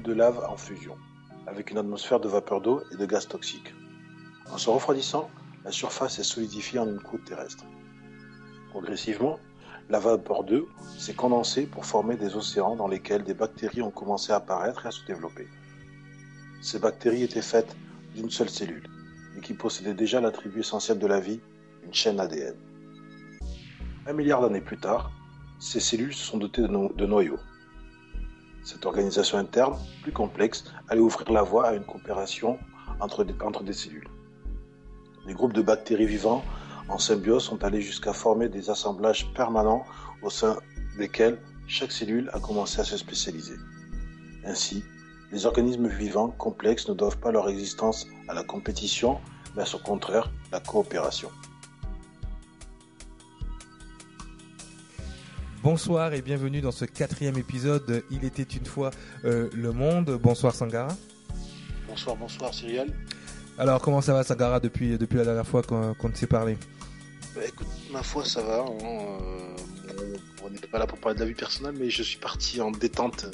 de lave en fusion, avec une atmosphère de vapeur d'eau et de gaz toxiques. En se refroidissant, la surface est solidifiée en une croûte terrestre. Progressivement, la vapeur d'eau s'est condensée pour former des océans dans lesquels des bactéries ont commencé à apparaître et à se développer. Ces bactéries étaient faites d'une seule cellule, et qui possédait déjà l'attribut essentiel de la vie, une chaîne ADN. Un milliard d'années plus tard, ces cellules se sont dotées de, noyaux. Cette organisation interne, plus complexe, allait ouvrir la voie à une coopération entre des cellules. Les groupes de bactéries vivants en symbiose sont allés jusqu'à former des assemblages permanents au sein desquels chaque cellule a commencé à se spécialiser. Ainsi, les organismes vivants complexes ne doivent pas leur existence à la compétition, mais à son contraire, la coopération. Bonsoir et bienvenue dans ce quatrième épisode de Il était une fois euh, le monde. Bonsoir Sangara. Bonsoir, bonsoir Cyriel. Alors, comment ça va, Sagara, depuis, depuis la dernière fois qu'on qu s'est parlé? Bah, Écoute, ma foi, ça va. Hein, euh, on n'est pas là pour parler de la vie personnelle, mais je suis parti en détente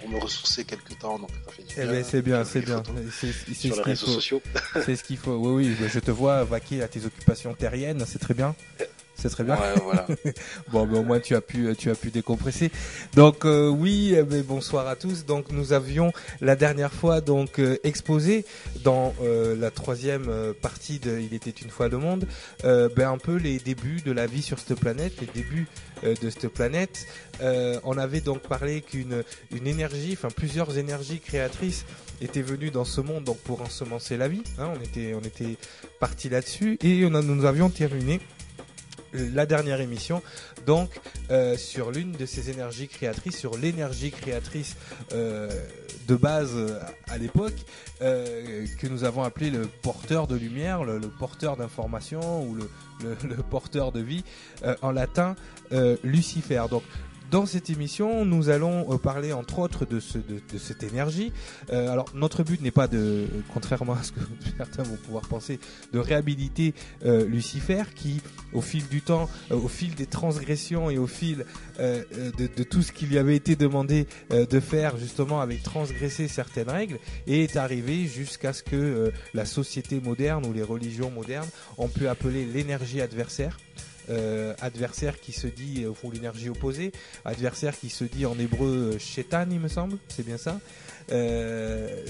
pour me ressourcer quelques temps. Donc, eh ben, c'est bien, c'est bien. C'est sur les réseaux sociaux. c'est ce qu'il faut. Oui, oui, je te vois vaquer à tes occupations terriennes, c'est très bien. C'est très bien. Ouais, voilà. bon, mais au moins tu as pu, tu as pu décompresser. Donc euh, oui, eh ben, bonsoir à tous. Donc nous avions la dernière fois donc euh, exposé dans euh, la troisième partie de Il était une fois le monde, ben un peu les débuts de la vie sur cette planète, les débuts de cette planète. on avait donc parlé qu'une une énergie, enfin plusieurs énergies créatrices étaient venues dans ce monde donc pour ensemencer la vie. Hein, on était, on était parti là-dessus et on a, nous avions terminé la dernière émission, donc euh, sur l'une de ces énergies créatrices, sur l'énergie créatrice euh, de base euh, à l'époque, que nous avons appelé le porteur de lumière, le, porteur d'information ou le, le, porteur de vie, en latin Lucifer. Donc dans cette émission, nous allons euh, parler entre autres de, ce, de, de cette énergie. Euh, alors notre but n'est pas de, contrairement à ce que certains vont pouvoir penser, de réhabiliter euh, Lucifer qui, au fil du temps, euh, au fil des transgressions et au fil euh, de, de, tout ce qui lui avait été demandé de faire, justement, avec transgresser certaines règles, et est arrivé jusqu'à ce que la société moderne ou les religions modernes ont pu appeler l'énergie adversaire. Euh, adversaire qui se dit au fond l'énergie opposée, adversaire qui se dit en hébreu euh, shaitan il me semble, c'est bien ça. Euh,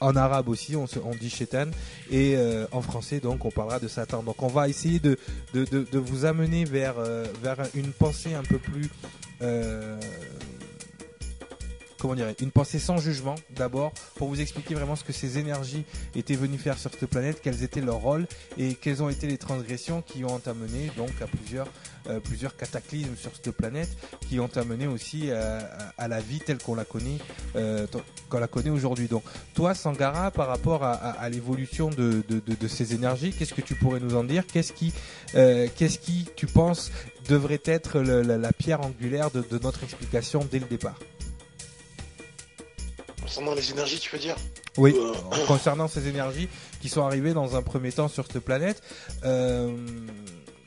en arabe aussi, on, on dit shaitan, et en français donc on parlera de Satan. Donc on va essayer de, vous amener vers une pensée un peu plus comment dire, une pensée sans jugement d'abord pour vous expliquer vraiment ce que ces énergies étaient venues faire sur cette planète, quels étaient leurs rôles et quelles ont été les transgressions qui ont amené donc à plusieurs euh, cataclysmes sur cette planète qui ont amené aussi à, la vie telle qu'on la connaît euh, qu'on la connaît aujourd'hui. Donc toi Sangara par rapport à, l'évolution de, ces énergies, qu'est-ce que tu pourrais nous en dire? Euh, qu'est-ce qui tu penses devrait être la, pierre angulaire de notre explication dès le départ? Concernant les énergies, tu veux dire Oui, euh, concernant ces énergies qui sont arrivées dans un premier temps sur cette planète. Euh,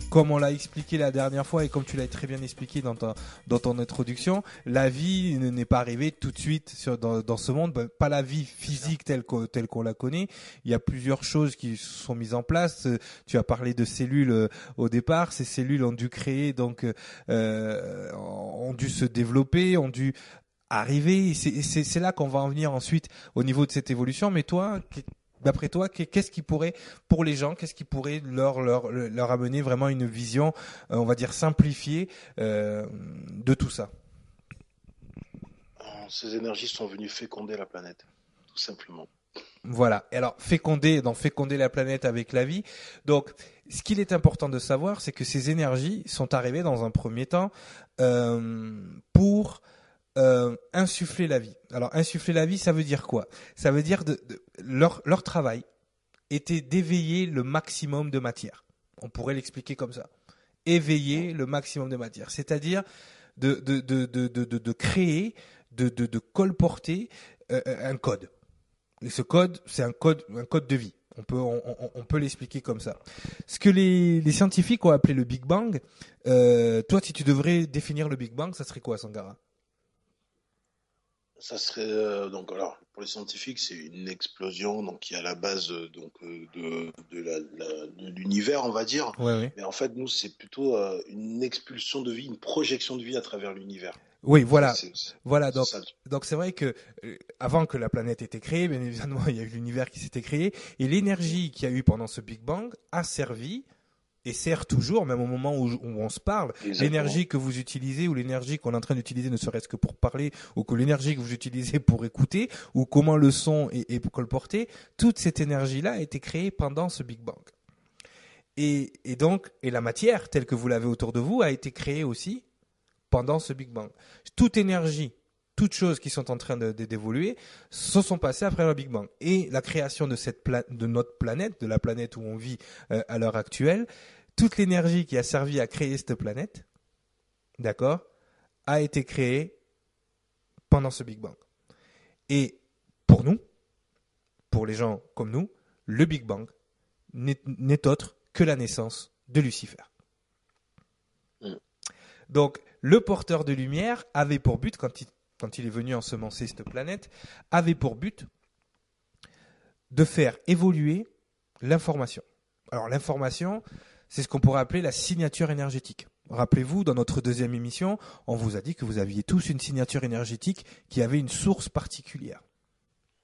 comme on l'a expliqué la dernière fois et comme tu l'as très bien expliqué dans, dans ton introduction, la vie n'est pas arrivée tout de suite sur, dans, ce monde, ben, pas la vie physique telle qu'on telle qu'on la connaît. Il y a plusieurs choses qui sont mises en place. Tu as parlé de cellules euh, au départ. Ces cellules ont dû créer donc euh, ont dû se développer, ont dû arriver. C'est là qu'on va en venir ensuite au niveau de cette évolution. Mais toi, d'après toi, qu'est-ce qui pourrait, pour les gens, qu'est-ce qui pourrait leur, leur, leur amener vraiment une vision, euh, on va dire, simplifiée euh, de tout ça? Ces énergies sont venues féconder la planète, tout simplement. Voilà. Et alors, féconder, donc féconder la planète avec la vie. Donc, ce qu'il est important de savoir, c'est que ces énergies sont arrivées dans un premier temps euh, pour euh, insuffler la vie. Alors insuffler la vie, ça veut dire quoi? Ça veut dire de, leur, travail était d'éveiller le maximum de matière. On pourrait l'expliquer comme ça. Éveiller le maximum de matière, c'est-à-dire de, créer, de, colporter euh, un code. Et ce code, c'est un code, un code de vie. On peut, l'expliquer comme ça. Ce que les, les, scientifiques ont appelé le Big Bang, euh, toi, si tu devrais définir le Big Bang, ça serait quoi, Sangara? Ça serait euh, donc alors pour les scientifiques c'est une explosion donc qui est à la base euh, donc euh, de de l'univers on va dire. Ouais, ouais. Mais en fait nous c'est plutôt une expulsion de vie, une projection de vie à travers l'univers. Oui, voilà. Voilà, donc donc c'est vrai que euh, avant que la planète ait été créée, bien évidemment, il y a eu l'univers qui s'était créé et l'énergie qu'il y a eu pendant ce Big Bang a servi et sert toujours, même au moment où, où on se parle, l'énergie que vous utilisez ou l'énergie qu'on est en train d'utiliser, ne serait-ce que pour parler, ou que l'énergie que vous utilisez pour écouter, ou comment le son est, est colporté, toute cette énergie-là a été créée pendant ce Big Bang. Et, et donc, et la matière telle que vous l'avez autour de vous a été créée aussi pendant ce Big Bang. Toute énergie, toutes choses qui sont en train de- de- d'évoluer, se sont passées après le Big Bang. Et la création de cette de notre planète, de la planète où on vit euh, à l'heure actuelle, toute l'énergie qui a servi à créer cette planète, d'accord, a été créée pendant ce Big Bang. Et pour nous, pour les gens comme nous, le Big Bang n'est n'est autre que la naissance de Lucifer. Mm. Donc, le porteur de lumière avait pour but, quand il, quand il est venu ensemencer cette planète, avait pour but de faire évoluer l'information. Alors, l'information, c'est ce qu'on pourrait appeler la signature énergétique. Rappelez-vous, dans notre deuxième émission, on vous a dit que vous aviez tous une signature énergétique qui avait une source particulière.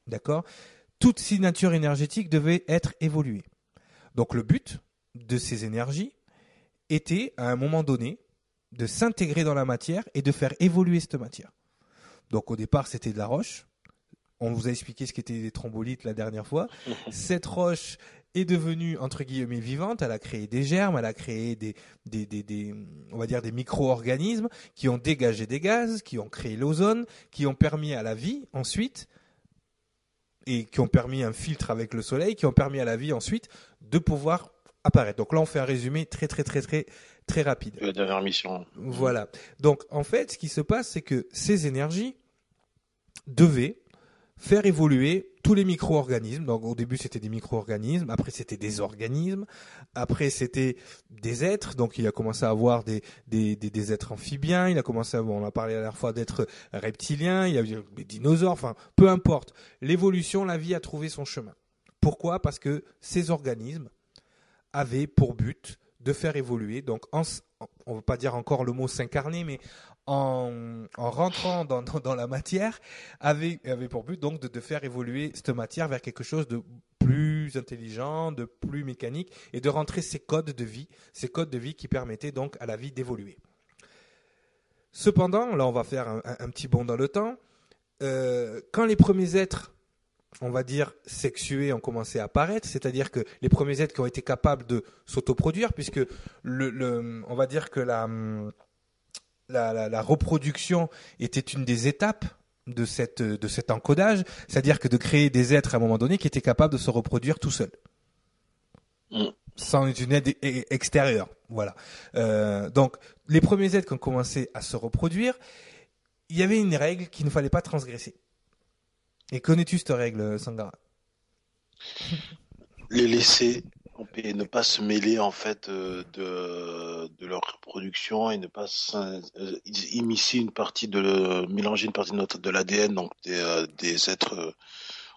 D'accord? Toute signature énergétique devait être évoluée. Donc le but de ces énergies était, à un moment donné, de s'intégrer dans la matière et de faire évoluer cette matière. Donc au départ, c'était de la roche. On vous a expliqué ce qu'étaient des trombolites la dernière fois. Cette roche est devenue entre guillemets vivante. Elle a créé des germes, elle a créé des, des, des, des on va dire des micro-organismes qui ont dégagé des gaz, qui ont créé l'ozone, qui ont permis à la vie ensuite et qui ont permis un filtre avec le soleil, qui ont permis à la vie ensuite de pouvoir apparaître. Donc là, on fait un résumé très très très très très rapide. La dernière mission. Voilà. Donc en fait, ce qui se passe, c'est que ces énergies devaient faire évoluer tous les micro-organismes. Donc au début, c'était des micro-organismes, après c'était des organismes, après c'était des êtres. Donc il a commencé à avoir des, des, des, des êtres amphibiens, il a commencé à, on a parlé la dernière fois d'êtres reptiliens, il y a eu des dinosaures, enfin peu importe. L'évolution, la vie a trouvé son chemin. Pourquoi? Parce que ces organismes avaient pour but de faire évoluer, donc on ne veut pas dire encore le mot s'incarner, mais en, en rentrant dans, la matière, avait, avait pour but donc de, faire évoluer cette matière vers quelque chose de plus intelligent, de plus mécanique, et de rentrer ces codes de vie, ces codes de vie qui permettaient donc à la vie d'évoluer. Cependant, là on va faire un petit bond dans le temps, euh, quand les premiers êtres on va dire, sexués ont commencé à apparaître, c'est-à-dire que les premiers êtres qui ont été capables de s'autoproduire, puisque le, on va dire que la, la, reproduction était une des étapes de, cette, de cet encodage, c'est-à-dire que de créer des êtres à un moment donné qui étaient capables de se reproduire tout seuls. Sans une aide e- extérieure. Voilà. Euh, donc, les premiers êtres qui ont commencé à se reproduire, il y avait une règle qu'il ne fallait pas transgresser. Et connais-tu cette règle, Sangara Les laisser paix, ne pas se mêler en fait euh, de, de leur reproduction et ne pas euh, immiscer une partie de le- mélanger une partie de notre de l'ADN donc des, euh, des êtres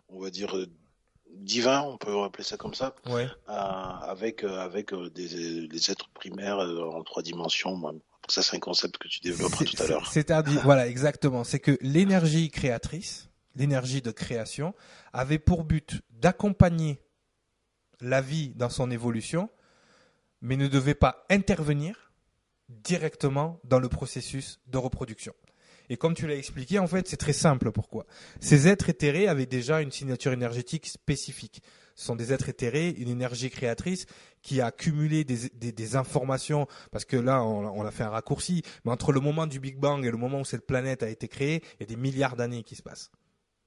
on va dire divins on peut appeler ça comme ça Ouais. avec avec des, des êtres primaires en trois dimensions ça c'est un concept que tu développeras tout à l'heure c'est- C'est-à-dire, voilà, exactement. C'est que l'énergie créatrice, l'énergie de création, avait pour but d'accompagner la vie dans son évolution, mais ne devait pas intervenir directement dans le processus de reproduction. Et comme tu l'as expliqué, en fait, c'est très simple. Pourquoi Ces êtres éthérés avaient déjà une signature énergétique spécifique. Ce sont des êtres éthérés, une énergie créatrice qui a accumulé des, informations, parce que là, on, on a fait un raccourci, mais entre le moment du Big Bang et le moment où cette planète a été créée, il y a des milliards d'années qui se passent.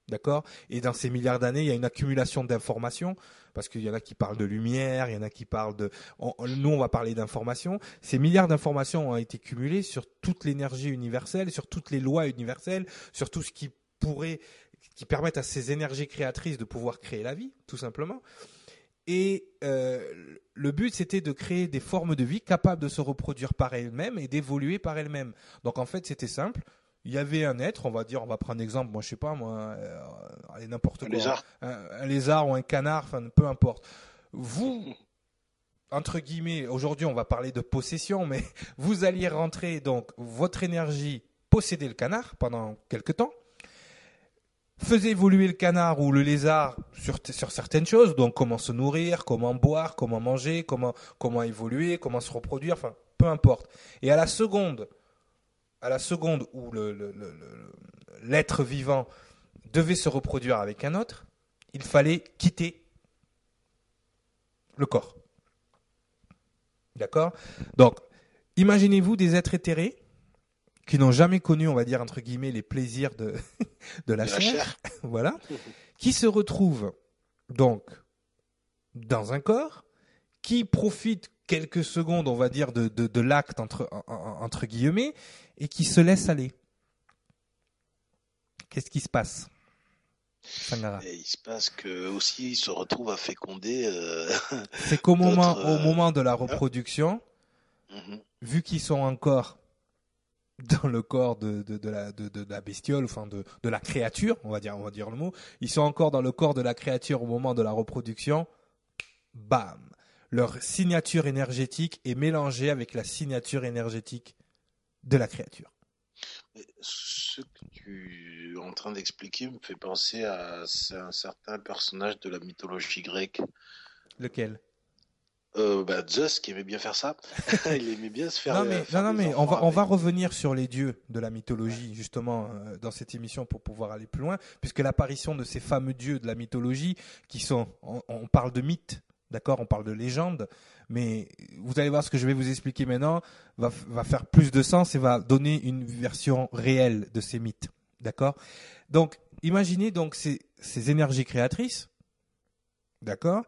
D'accord? Et dans ces milliards d'années, il y a une accumulation d'informations, parce qu'il y en a qui parlent de lumière, il y en a qui parlent de... nous, on va parler d'informations. Ces milliards d'informations ont été cumulées sur toute l'énergie universelle, sur toutes les lois universelles, sur tout ce qui pourrait, qui permettent à ces énergies créatrices de pouvoir créer la vie, tout simplement. Et euh, le but, c'était de créer des formes de vie capables de se reproduire par elles-mêmes et d'évoluer par elles-mêmes. Donc en fait, c'était simple. Il y avait un être, on va dire, on va prendre un exemple, moi je sais pas, moi, euh, allez, n'importe quoi. lézard. Un, un lézard ou un canard, enfin, peu importe. Vous, entre guillemets, aujourd'hui on va parler de possession, mais vous alliez rentrer donc votre énergie, posséder le canard pendant quelque temps, faisait évoluer le canard ou le lézard sur, sur certaines choses, donc comment se nourrir, comment boire, comment manger, comment, comment évoluer, comment se reproduire, enfin, peu importe. Et à la seconde, à la seconde où le, le- le- le- l'être vivant devait se reproduire avec un autre, il fallait quitter le corps. D'accord? Donc, imaginez-vous des êtres éthérés qui n'ont jamais connu, on va dire, entre guillemets, les plaisirs de, de la De la chair, voilà, qui se retrouvent donc dans un corps, qui profitent quelques secondes, on va dire, de, l'acte entre, en- en- entre guillemets, et qui se laissent aller. Qu'est-ce qui se passe Et il se passe que aussi il se retrouve à féconder. euh, C'est qu'au moment, au euh, moment de la reproduction, mhm. vu qu'ils sont encore dans le corps de, de, de la, de, la bestiole, enfin de, de la créature, on va dire, on va dire le mot, ils sont encore dans le corps de la créature au moment de la reproduction, bam, leur signature énergétique est mélangée avec la signature énergétique de la créature. Ce que tu es en train d'expliquer me fait penser à un certain personnage de la mythologie grecque. Lequel? Euh, bah, Zeus qui aimait bien faire ça. il aimait bien se faire. Non euh, mais, faire non, mais on va, on va revenir sur les dieux de la mythologie justement euh, dans cette émission pour pouvoir aller plus loin, puisque l'apparition de ces fameux dieux de la mythologie qui sont, on, on parle de mythes, d'accord, on parle de légendes, mais vous allez voir ce que je vais vous expliquer maintenant va, faire plus de sens et va donner une version réelle de ces mythes, d'accord? Donc imaginez donc ces, ces énergies créatrices, d'accord,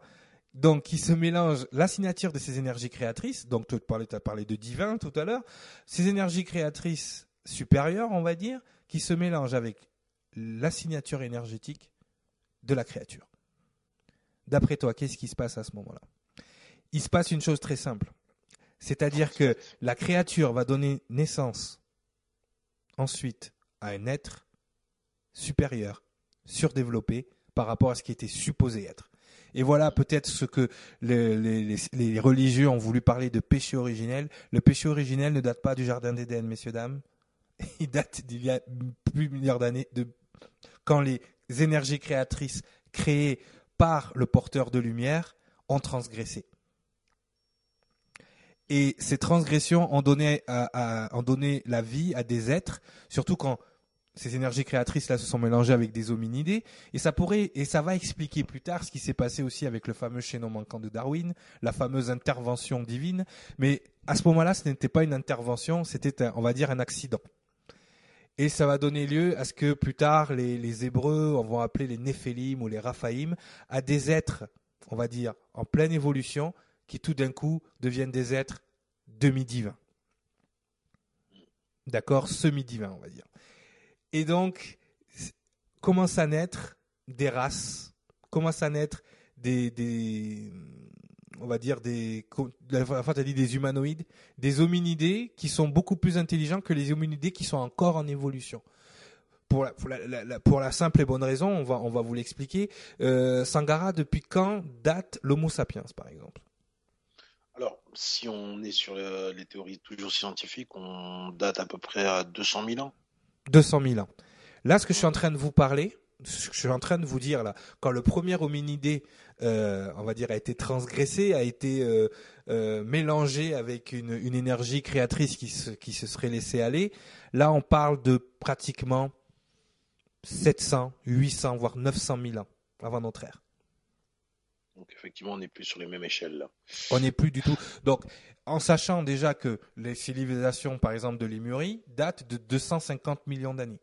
donc qui se mélangent la signature de ces énergies créatrices. Donc tu as parlé de divin tout à l'heure. Ces énergies créatrices supérieures, on va dire, qui se mélangent avec la signature énergétique de la créature. D'après toi, qu'est-ce qui se passe à ce moment-là? Il se passe une chose très simple. C'est-à-dire que la créature va donner naissance ensuite à un être supérieur, surdéveloppé par rapport à ce qui était supposé être. Et voilà peut-être ce que les, religieux ont voulu parler de péché originel. Le péché originel ne date pas du jardin d'Éden, messieurs dames. Il date d'il y a plus de milliards d'années, de quand les énergies créatrices créées par le porteur de lumière ont transgressé. Et ces transgressions ont donné, ont donné la vie à des êtres, surtout quand ces énergies créatrices là se sont mélangées avec des hominidés, et ça pourrait, et ça va expliquer plus tard ce qui s'est passé aussi avec le fameux chaînon manquant de Darwin, la fameuse intervention divine. Mais à ce moment-là, ce n'était pas une intervention, c'était, on va dire, un accident. Et ça va donner lieu à ce que plus tard, les, Hébreux, on va appeler les Néphélim ou les Raphaïm, à des êtres, on va dire, en pleine évolution, qui tout d'un coup deviennent des êtres demi-divins. D'accord Semi-divins, on va dire. Et donc, commencent à naître des races, commencent à naître des on va dire des, la fois tu as dit des humanoïdes, des hominidés qui sont beaucoup plus intelligents que les hominidés qui sont encore en évolution. Pour la, pour la, la- la- pour la simple et bonne raison, on va, on va vous l'expliquer. Euh, Sangara, depuis quand date l'Homo sapiens, par exemple? Alors, si on est sur le- les théories toujours scientifiques, on date à peu près à 200 000 ans. 200 000 ans. Là, ce que je suis en train de vous parler, ce que je suis en train de vous dire là, quand le premier hominidé, euh, on va dire, a été transgressé, a été euh, euh, mélangé avec une, une énergie créatrice qui se, qui se serait laissée aller, là, on parle de pratiquement 700, 800, voire 900 000 ans avant notre ère. Donc, effectivement, on n'est plus sur les mêmes échelles là. On n'est plus du tout. Donc, en sachant déjà que les civilisations, par exemple, de Lémurie, datent de 250 millions d'années.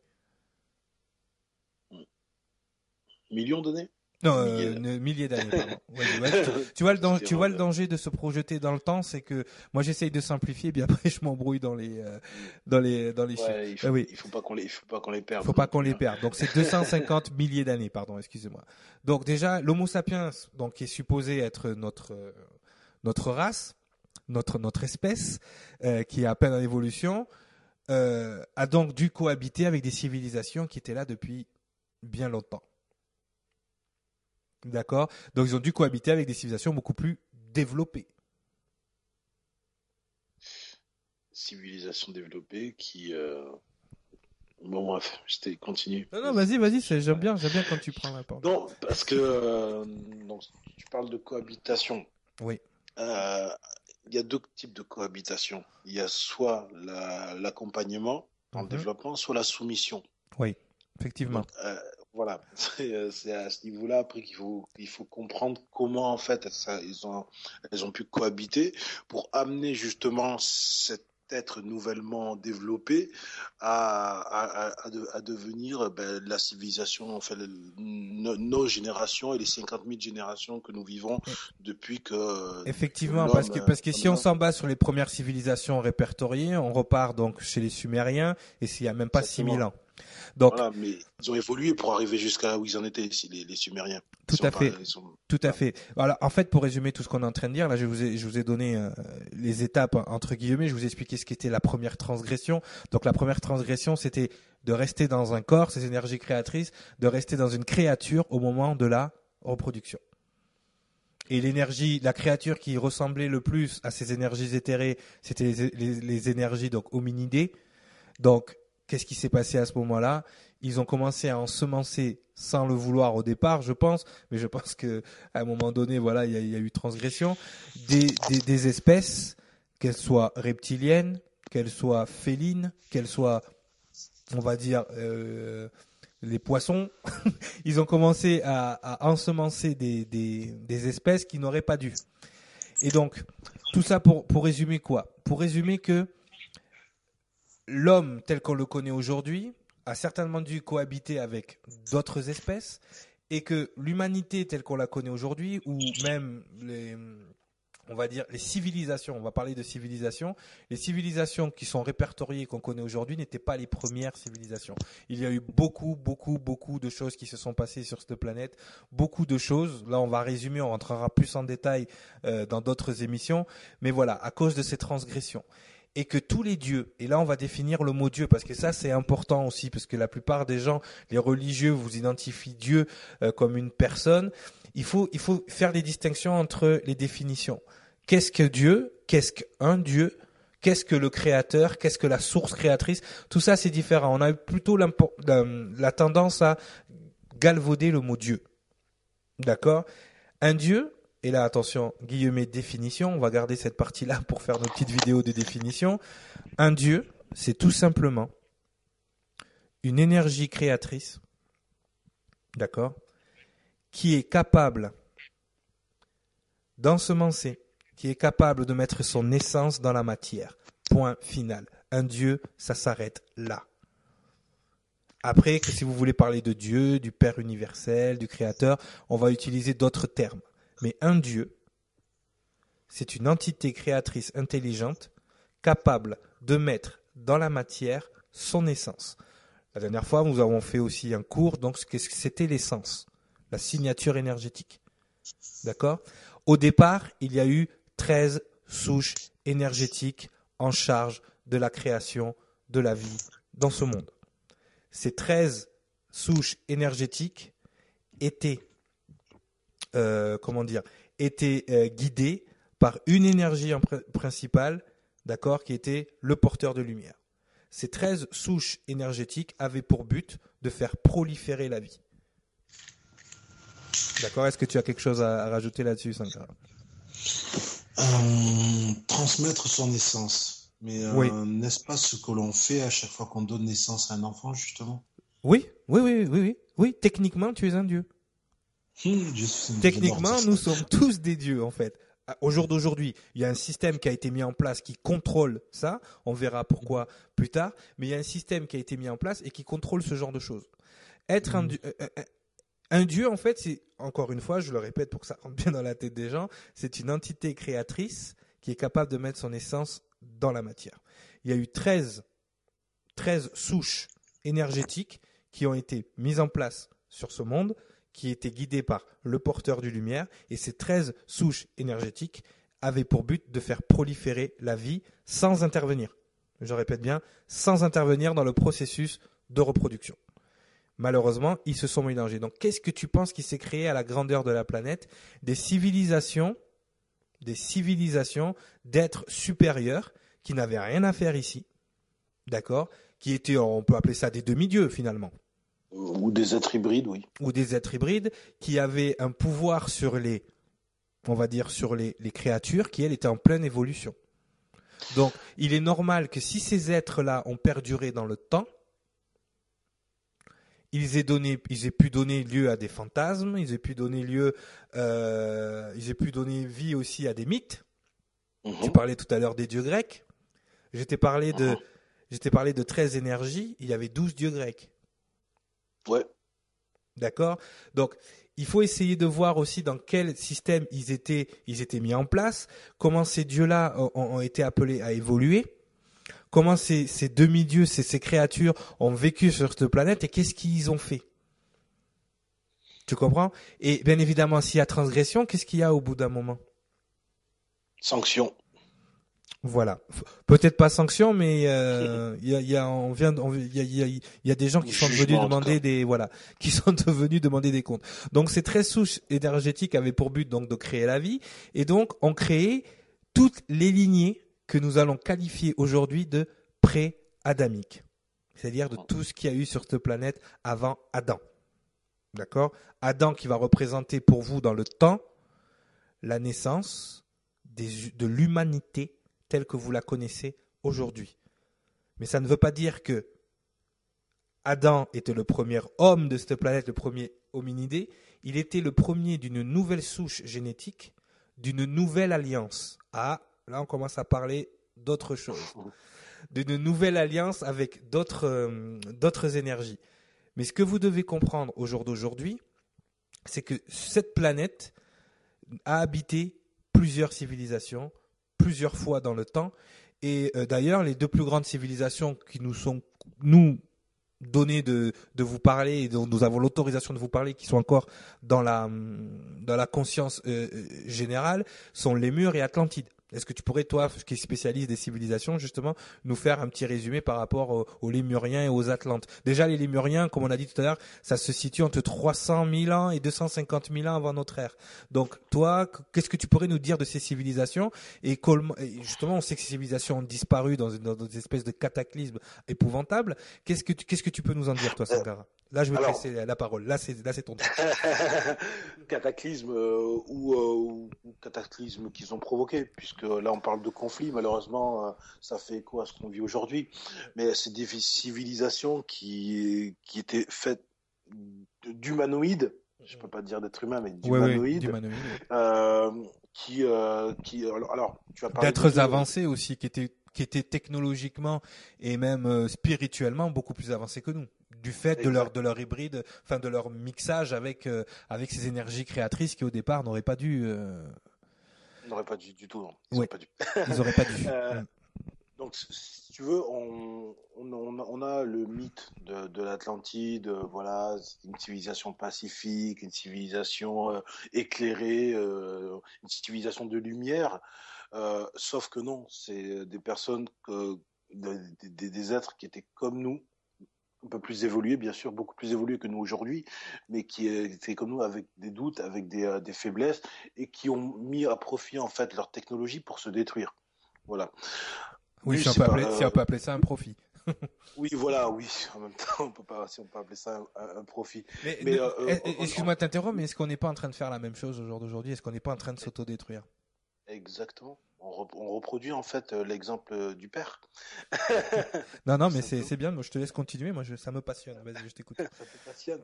Millions d'années? Non, Milliers. euh, milliers d'années. pardon. Ouais, tu vois, tu- tu vois le, dan- tu vois le danger de se projeter dans le temps, c'est que moi j'essaye de simplifier, puis après je m'embrouille dans les euh, dans les dans les chiffres. Ouais, il faut, Ah oui. il faut pas qu'on les, il faut pas qu'on les perde. Faut pas qu'on les hein. perde. Donc c'est 250 milliers d'années, pardon, excusez-moi. Donc déjà l'Homo sapiens, donc qui est supposé être notre euh, notre race, notre notre espèce, euh, qui est à peine en évolution, euh, a donc dû cohabiter avec des civilisations qui étaient là depuis bien longtemps. D'accord Donc ils ont dû cohabiter avec des civilisations beaucoup plus développées. Civilisations développées qui... Euh, bon bref, je continue. Non, non, vas-y, vas-y, j'aime bien, j'aime bien quand tu prends la parole. Non, parce que euh, tu parles de cohabitation. Oui. Euh, il y a deux types de cohabitation. Il y a soit l'accompagnement dans le mhm. développement, soit la soumission. Oui, effectivement. Euh, voilà, euh, c'est à ce niveau-là après qu'il faut il faut comprendre comment en fait ça, ils ont elles ont pu cohabiter pour amener justement cette être nouvellement développé à, à, devenir ben, la civilisation, enfin, nos, générations et les 50 000 générations que nous vivons depuis que. Effectivement, parce que, parce que si on s'en base sur les premières civilisations répertoriées, on repart donc chez les Sumériens et s'il n'y a même pas 6 000 ans. Donc, voilà, mais ils ont évolué pour arriver jusqu'à où ils en étaient, les, les Sumériens. Tout à fait. Tout à fait. Voilà. En fait, pour résumer tout ce qu'on est en train de dire, là, je vous ai, je vous ai donné euh, les étapes entre guillemets. Je vous ai expliqué ce qu'était la première transgression. Donc, la première transgression, c'était de rester dans un corps, ces énergies créatrices, de rester dans une créature au moment de la reproduction. Et l'énergie, la créature qui ressemblait le plus à ces énergies éthérées, c'était les, les, les, énergies donc hominidées. Donc Qu'est-ce qui s'est passé à ce moment-là Ils ont commencé à ensemencer sans le vouloir au départ, je pense, mais je pense que à un moment donné, voilà, il y a, eu transgression des, espèces, qu'elles soient reptiliennes, qu'elles soient félines, qu'elles soient, on va dire, euh, les poissons. Ils ont commencé à, ensemencer des, des, des espèces qui n'auraient pas dû. Et donc, tout ça pour, pour résumer quoi? Pour résumer que l'homme tel qu'on le connaît aujourd'hui a certainement dû cohabiter avec d'autres espèces et que l'humanité telle qu'on la connaît aujourd'hui ou même les on va dire les civilisations, on va parler de civilisations, les civilisations qui sont répertoriées qu'on connaît aujourd'hui n'étaient pas les premières civilisations. Il y a eu beaucoup, beaucoup, beaucoup de choses qui se sont passées sur cette planète, beaucoup de choses. Là, on va résumer, on rentrera plus en détail euh, dans d'autres émissions, mais voilà, à cause de ces transgressions et que tous les dieux, et là on va définir le mot Dieu, parce que ça c'est important aussi, parce que la plupart des gens, les religieux, vous identifient Dieu euh, comme une personne, il faut, il faut faire des distinctions entre les définitions. Qu'est-ce que Dieu? Qu'est-ce qu'un Dieu? Qu'est-ce que le créateur? Qu'est-ce que la source créatrice? Tout ça c'est différent. On a plutôt la, la tendance à galvauder le mot Dieu. D'accord? Un Dieu, et là, attention, guillemets définition, on va garder cette partie-là pour faire nos petites vidéos de définition. Un Dieu, c'est tout simplement une énergie créatrice, d'accord, qui est capable d'ensemencer, qui est capable de mettre son essence dans la matière. Point final. Un Dieu, ça s'arrête là. Après, si vous voulez parler de Dieu, du Père universel, du Créateur, on va utiliser d'autres termes. Mais un Dieu, c'est une entité créatrice intelligente capable de mettre dans la matière son essence. La dernière fois, nous avons fait aussi un cours, donc c'était l'essence, la signature énergétique. D'accord? Au départ, il y a eu 13 souches énergétiques en charge de la création de la vie dans ce monde. Ces 13 souches énergétiques étaient euh, comment dire, était euh, guidé par une énergie principale, d'accord, qui était le porteur de lumière. Ces 13 souches énergétiques avaient pour but de faire proliférer la vie. D'accord Est-ce que tu as quelque chose à, rajouter là-dessus, Sankara? Euh, Transmettre son essence. Mais n'est-ce pas ce que l'on fait à chaque fois qu'on donne naissance à un enfant, justement? Oui, oui, oui, oui, oui. Oui, techniquement, tu es un dieu. Techniquement, nous sommes tous des dieux, en fait. Au jour d'aujourd'hui, il y a un système qui a été mis en place qui contrôle ça. On verra pourquoi plus tard. Mais il y a un système qui a été mis en place et qui contrôle ce genre de choses. Être un, mm. dieu, euh, euh, euh, un dieu, en fait, c'est, encore une fois, je le répète pour que ça rentre bien dans la tête des gens, c'est une entité créatrice qui est capable de mettre son essence dans la matière. Il y a eu 13, 13 souches énergétiques qui ont été mises en place sur ce monde qui était guidé par le porteur du lumière, et ces 13 souches énergétiques avaient pour but de faire proliférer la vie sans intervenir. je répète bien, sans intervenir dans le processus de reproduction. Malheureusement, ils se sont mélangés. Donc, qu'est-ce que tu penses qui s'est créé à la grandeur de la planète? Des civilisations, des civilisations d'êtres supérieurs qui n'avaient rien à faire ici, d'accord? Qui étaient, on peut appeler ça des demi-dieux finalement. Ou des êtres hybrides, oui. Ou des êtres hybrides qui avaient un pouvoir sur les, on va dire, sur les, les créatures qui, elles, étaient en pleine évolution. Donc, il est normal que si ces êtres-là ont perduré dans le temps, ils aient donné, ils aient pu donner lieu à des fantasmes, ils aient pu donner lieu, euh, ils aient pu donner vie aussi à des mythes. Tu mhm. parlais tout à l'heure des dieux grecs. J'étais parlé de, mhm. parlé de 13 énergies. Il y avait 12 dieux grecs. Ouais. D'accord. Donc, il faut essayer de voir aussi dans quel système ils étaient, ils étaient mis en place, comment ces dieux-là ont, été appelés à évoluer, comment ces, demi-dieux, ces, ces créatures ont vécu sur cette planète et qu'est-ce qu'ils ont fait. Tu comprends? Et bien évidemment, s'il y a transgression, qu'est-ce qu'il y a au bout d'un moment? Sanction. Voilà. Peut-être pas sanction, mais euh, il y, a, on vient, il y a, des gens qui sont venus demander des, voilà, qui sont devenus demander des comptes. Donc ces 13 souches énergétiques avaient pour but donc de créer la vie, et donc on créé toutes les lignées que nous allons qualifier aujourd'hui de pré-adamiques, c'est-à-dire de tout ce qu'il y a eu sur cette planète avant Adam. D'accord? Adam qui va représenter pour vous dans le temps la naissance de l'humanité telle que vous la connaissez aujourd'hui. Mais ça ne veut pas dire que Adam était le premier homme de cette planète, le premier hominidé. Il était le premier d'une nouvelle souche génétique, d'une nouvelle alliance. Ah, là on commence à parler d'autre chose. D'une nouvelle alliance avec d'autres euh, énergies. Mais ce que vous devez comprendre au jour d'aujourd'hui, c'est que cette planète a habité plusieurs civilisations, plusieurs fois dans le temps. Et euh, d'ailleurs, les deux plus grandes civilisations qui nous sont, nous, données de, vous parler et dont nous avons l'autorisation de vous parler, qui sont encore dans la, dans la conscience euh, euh, générale, sont les murs et Atlantide. Est-ce que tu pourrais, toi, qui es spécialiste des civilisations, justement, nous faire un petit résumé par rapport aux, Lémuriens et aux Atlantes? Déjà, les Lémuriens, comme on a dit tout à l'heure, ça se situe entre 300 000 ans et 250 000 ans avant notre ère. Donc, toi, qu'est-ce que tu pourrais nous dire de ces civilisations et, justement, on sait que ces civilisations ont disparu dans, une, des espèces de cataclysmes épouvantables. Qu'est-ce que tu, qu'est-ce que tu peux nous en dire, toi, Sangara? Là, je vais te laisser la parole. Là, c'est là, c'est ton cataclysme euh, ou, euh, ou, cataclysme qu'ils ont provoqué, puisque là, on parle de conflit. Malheureusement, euh, ça fait écho à ce qu'on vit aujourd'hui? Mais c'est des civilisations qui qui étaient faites d'humanoïdes. Je peux pas dire d'être humain, mais d'humanoïdes. qui qui alors, tu vas d'êtres avancés aussi, qui étaient qui étaient technologiquement et même spirituellement beaucoup plus avancés que nous du fait de leur de leur hybride, enfin de leur mixage avec euh, avec ces énergies créatrices qui au départ n'auraient pas dû. Euh... N'auraient pas dû du tout. Non. Ils n'auraient pas dû. Ils auraient pas dû. Euh, donc, si tu veux, on, on, on a le mythe de, de l'Atlantide, voilà, une civilisation pacifique, une civilisation éclairée, une civilisation de lumière. sauf que non, c'est des personnes, que, des, des, êtres qui étaient comme nous, un peu plus évolué, bien sûr, beaucoup plus évolué que nous aujourd'hui, mais qui étaient comme nous avec des doutes, avec des, euh, des, faiblesses, et qui ont mis à profit en fait leur technologie pour se détruire. Voilà. Oui, si, on peut appeler, si on peut appeler ça un profit. oui, voilà, oui. En même temps, on peut pas, si on peut appeler ça un, profit. Mais, mais euh, euh, excuse-moi de t'interrompre, mais est-ce qu'on n'est pas en train de faire la même chose au jour d'aujourd'hui? Est-ce qu'on n'est pas en train de s'autodétruire? Exactement on, reproduit en fait euh, l'exemple euh, du père. non, non, mais c'est bien. Moi, je te laisse continuer. Moi, ça me passionne. Vas-y, je t'écoute. ça te passionne.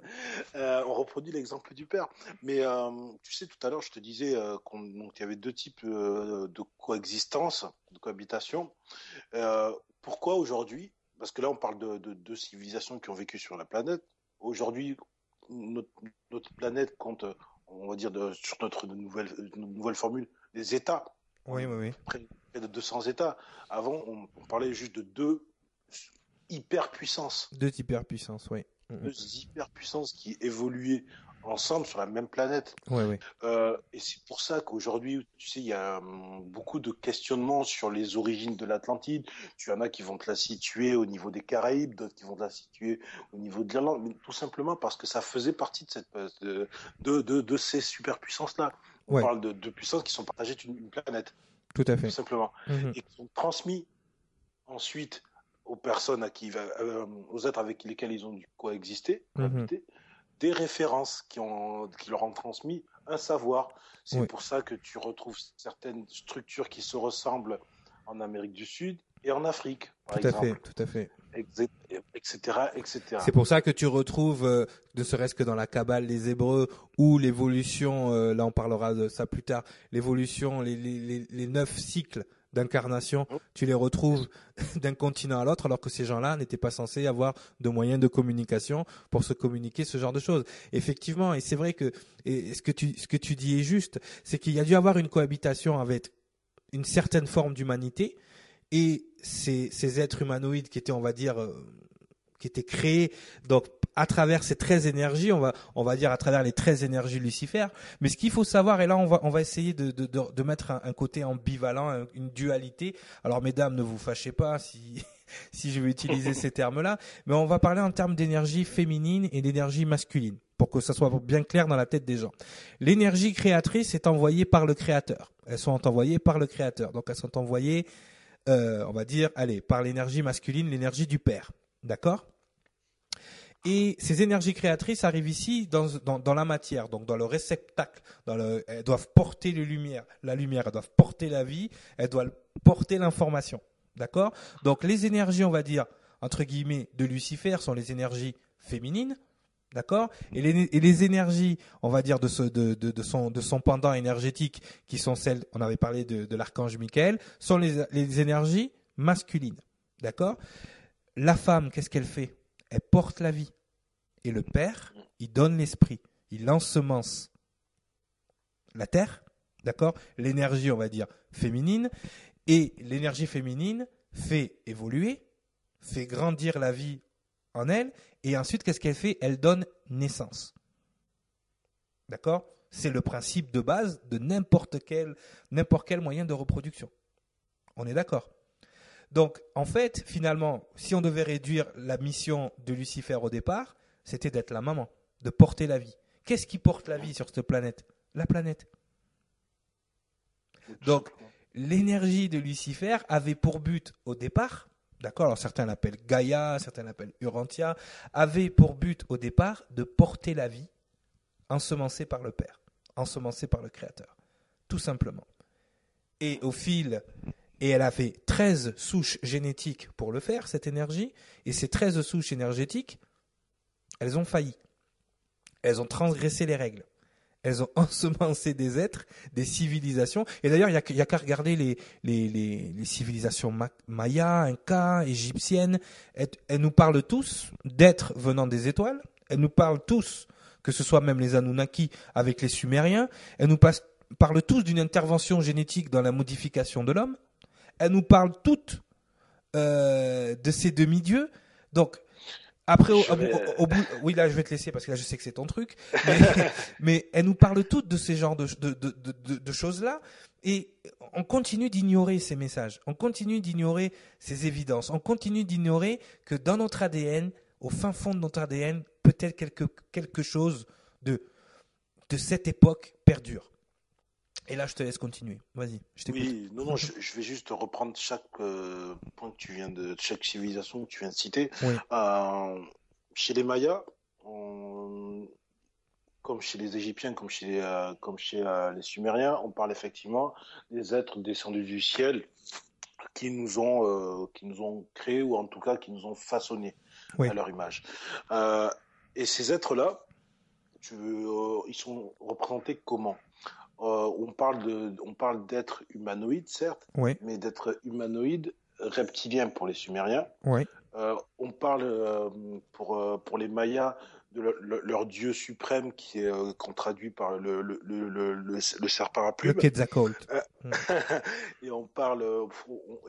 Euh, on reproduit l'exemple du père. Mais tu sais, tout à l'heure, je te disais qu'il y avait deux types de coexistence, de cohabitation. pourquoi aujourd'hui? Parce que là, on parle de deux civilisations qui ont vécu sur la planète. Aujourd'hui, notre, planète compte, on va dire, sur notre nouvelle, nouvelle formule, des États. Oui, oui, oui. Près, de 200 États. Avant, on, parlait juste de deux hyperpuissances. Deux hyperpuissances, oui. Mm, mm. Deux hyperpuissances qui évoluaient ensemble sur la même planète. Ouais, ouais. Euh, et c'est pour ça qu'aujourd'hui, tu sais, il y a hum, beaucoup de questionnements sur les origines de l'Atlantide. Tu en as qui vont te la situer au niveau des Caraïbes, d'autres qui vont te la situer au niveau de l'Irlande, mais tout simplement parce que ça faisait partie de cette de de, de, de ces superpuissances-là. On Ouais. parle de, de puissances qui sont partagées une planète, Tout à tout fait. simplement, Mhm. et qui sont transmis ensuite aux personnes à qui, euh, aux êtres avec lesquels ils ont dû coexister, cohabiter, des références qui, ont, qui leur ont transmis un savoir. C'est Oui. pour ça que tu retrouves certaines structures qui se ressemblent en Amérique du Sud et en Afrique, par Tout à fait, exemple, tout à fait. Etc., etc. C'est pour ça que tu retrouves, euh, ne serait-ce que dans la Kabbale des Hébreux, ou l'évolution, euh, là on parlera de ça plus tard, l'évolution, les, les, les, les neuf cycles d'incarnation, Oh. tu les retrouves d'un continent à l'autre, alors que ces gens-là n'étaient pas censés avoir de moyens de communication pour se communiquer ce genre de choses. Effectivement, et c'est vrai que et ce que tu ce que tu dis est juste, c'est qu'il y a dû avoir une cohabitation avec une certaine forme d'humanité et ces, êtres humanoïdes qui étaient, on va dire, euh, qui étaient créés donc à travers ces 13 énergies, on va on va dire à travers les 13 énergies Lucifer. Mais ce qu'il faut savoir, et là on va on va essayer de de, de, mettre un, côté ambivalent, un- une dualité. Alors mesdames, ne vous fâchez pas si si je vais utiliser ces termes-là, mais on va parler en termes d'énergie féminine et d'énergie masculine pour que ça soit bien clair dans la tête des gens. L'énergie créatrice est envoyée par le créateur. Elles sont envoyées par le créateur. Donc elles sont envoyées, euh, on va dire, allez, par l'énergie masculine, l'énergie du père. D'accord? Et ces énergies créatrices arrivent ici dans, dans, la matière, donc dans le réceptacle. Elles doivent porter les lumières, la lumière, elles doivent porter la vie, elles doivent porter l'information. D'accord? Donc les énergies, on va dire, entre guillemets, de Lucifer sont les énergies féminines. D'accord? Et les, énergies, on va dire, de, son, pendant énergétique, qui sont celles, on avait parlé de, de l'archange Michael, sont les, les énergies masculines. D'accord? La femme, qu'est-ce qu'elle fait? Elle porte la vie. Et le père, il donne l'esprit. Il ensemence la terre. D'accord? L'énergie, on va dire, féminine. Et l'énergie féminine fait évoluer, fait grandir la vie en elle, et ensuite, qu'est-ce qu'elle fait? Elle donne naissance. D'accord? C'est le principe de base de n'importe quel, n'importe quel moyen de reproduction. On est d'accord? Donc, en fait, finalement, si on devait réduire la mission de Lucifer au départ, c'était d'être la maman, de porter la vie. Qu'est-ce qui porte la vie sur cette planète? La planète. Donc, l'énergie de Lucifer avait pour but au départ, d'accord, alors certains l'appellent Gaïa, certains l'appellent Urantia, avait pour but au départ de porter la vie ensemencée par le Père, ensemencée par le Créateur, tout simplement. Et au fil, et elle a fait 13 souches génétiques pour le faire, cette énergie, et ces 13 souches énergétiques, elles ont failli. Elles ont transgressé les règles elles ont ensemencé des êtres, des civilisations. Et d'ailleurs, il n'y a, qu'à regarder les, civilisations ma mayas, incas, égyptiennes. Elles, nous parlent tous d'êtres venant des étoiles. Elles nous parlent tous, que ce soit même les Anunnaki avec les Sumériens. Elles nous parlent tous d'une intervention génétique dans la modification de l'homme. Elles nous parlent toutes euh, de ces demi-dieux. Donc, après, au, vais... au, au, bout, oui, là, je vais te laisser parce que là, je sais que c'est ton truc. Mais, mais elle nous parle toutes de ces genres de, de, de, de, de choses-là. Et on continue d'ignorer ces messages. On continue d'ignorer ces évidences. On continue d'ignorer que dans notre ADN, au fin fond de notre ADN, peut-être quelque, quelque chose de, de cette époque perdure. Et là, je te laisse continuer. Vas-y, je t'écoute. Oui, non, non, je, je, vais juste reprendre chaque euh, point que tu viens de, chaque civilisation que tu viens de citer. Oui. Euh, chez les Mayas, on, comme chez les Égyptiens, comme chez les, euh, comme chez les Sumériens, on parle effectivement des êtres descendus du ciel qui nous ont, qui nous ont créés ou en tout cas qui nous ont façonnés oui. à leur image. Et ces êtres-là, ils sont représentés comment? Euh, on parle de, on parle d'êtres humanoïdes, certes, oui. mais d'êtres humanoïdes reptiliens pour les Sumériens. Oui. Euh, on parle euh, pour pour les Mayas de le, le, leur dieu suprême qui est euh, qu'on traduit par le le, le, serpent à plumes. Le Quetzalcoatl. Mm. et on parle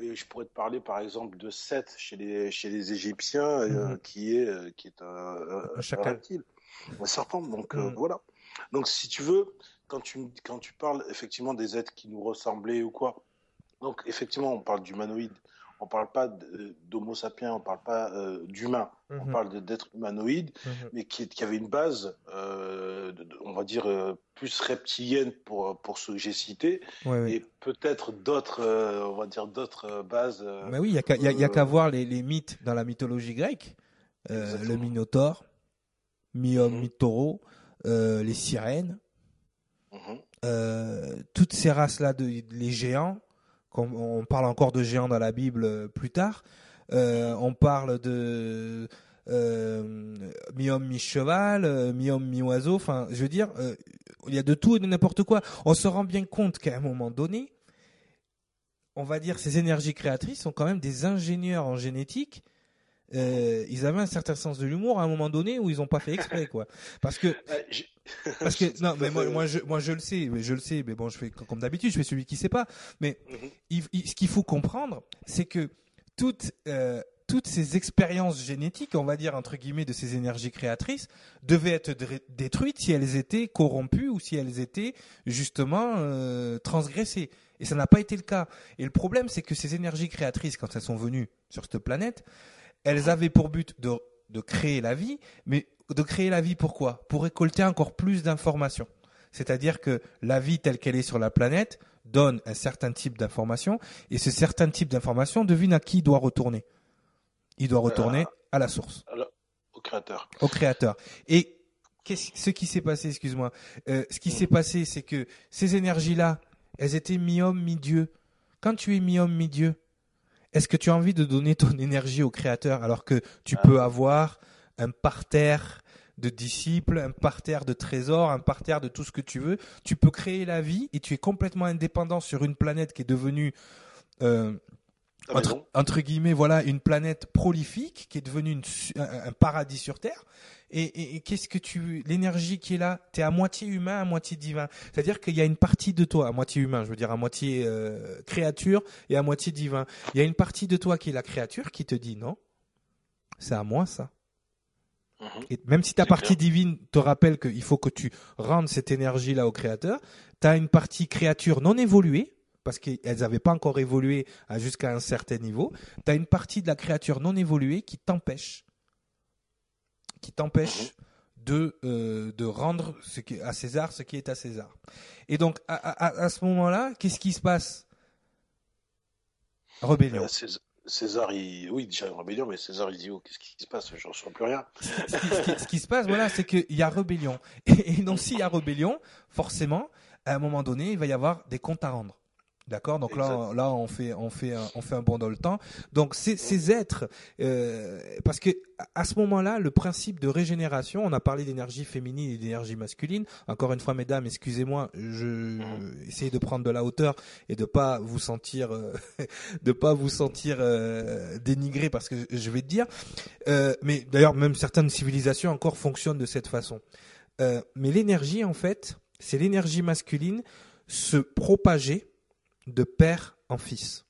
et je pourrais te parler par exemple de Seth chez les chez les Égyptiens mm -hmm. qui est qui est un, un chacal. reptile. un serpent. Donc mm. voilà. Donc si tu veux, quand tu quand tu parles effectivement des êtres qui nous ressemblaient ou quoi, donc effectivement on parle d'humanoïdes on parle pas d'homo sapiens, on parle pas euh, d'humain, on mhm. parle d'êtres humanoïdes, mhm. mais qui, qui, avait une base, euh, on va dire, euh, plus reptilienne pour, pour ceux que j'ai cités, et peut-être d'autres, on va dire, d'autres bases. mais oui, il n'y a qu'à voir les, les, mythes dans la mythologie grecque, le Minotaure, mi-homme, mhm. mi-taureau, les sirènes, toutes ces races-là, de, les géants, on parle encore de géants dans la Bible euh, plus tard. Euh, on parle de euh, mi-homme, mi-cheval, mi-homme, mi-oiseau. Enfin, je veux dire, il y a de tout et de n'importe quoi. On se rend bien compte qu'à un moment donné, on va dire, ces énergies créatrices sont quand même des ingénieurs en génétique euh, ils avaient un certain sens de l'humour à un moment donné où ils n'ont pas fait exprès quoi parce que parce que non mais moi moi je moi je le sais mais je le sais mais bon je fais comme d'habitude je fais celui qui sait pas mais mhm. ce qu'il faut comprendre c'est que toutes euh, toutes ces expériences génétiques, on va dire entre guillemets, de ces énergies créatrices, devaient être détruites si elles étaient corrompues ou si elles étaient justement euh, transgressées. Et ça n'a pas été le cas. Et le problème, c'est que ces énergies créatrices, quand elles sont venues sur cette planète, elles avaient pour but de, de créer la vie, mais de créer la vie pourquoi Pour récolter encore plus d'informations. C'est-à-dire que la vie telle qu'elle est sur la planète donne un certain type d'informations, et ce certain type d'informations devine à qui il doit retourner. Il doit retourner euh, à la source. Au créateur. Au créateur. Et ce qui s'est passé, excuse-moi, euh, ce qui s'est passé, c'est que ces énergies-là, elles étaient mi-homme, mi-dieu. Quand tu es mi-homme, mi-dieu, est-ce que tu as envie de donner ton énergie au créateur alors que tu ah. peux avoir un parterre de disciples, un parterre de trésors, un parterre de tout ce que tu veux? Tu peux créer la vie et tu es complètement indépendant sur une planète qui est devenue euh, entre, guillemets, voilà, une planète prolifique qui est devenue un, paradis sur Terre. Et, qu'est-ce que tu, l'énergie qui est là, t'es à moitié humain, à moitié divin. C'est-à-dire qu'il y a une partie de toi, à moitié humain, je veux dire à moitié euh, créature et à moitié divin. Il y a une partie de toi qui est la créature qui te dit non, c'est à moi ça. Mhm. Et même si ta partie divine te rappelle qu'il faut que tu rendes cette énergie-là au créateur, tu as une partie créature non évoluée parce qu'elles n'avaient pas encore évolué jusqu'à un certain niveau, tu as une partie de la créature non évoluée qui t'empêche qui t'empêche mhm. de, euh, de rendre ce qui, à César ce qui est à César. Et donc, à, ce moment-là, qu'est-ce qui se passe? Rébellion. Euh, César, il... oui, déjà rébellion, mais César, il dit, oh, qu'est-ce qui se passe? Je ne sens plus rien. ce, qui, se passe, voilà, c'est qu'il y a rébellion. Et, et donc, s'il y a rébellion, forcément, à un moment donné, il va y avoir des comptes à rendre. D'accord? Donc là, là, on fait, on fait, un, on fait un bond dans le temps. Donc ces, ces êtres, euh, parce que à ce moment-là, le principe de régénération, on a parlé d'énergie féminine et d'énergie masculine. Encore une fois, mesdames, excusez-moi, je mmh. essaye de prendre de la hauteur et de pas vous sentir, euh, de pas vous sentir euh, dénigré parce que je vais te dire. Mais d'ailleurs, même certaines civilisations encore fonctionnent de cette façon. Mais l'énergie, en fait, c'est l'énergie masculine se propager de père en fils.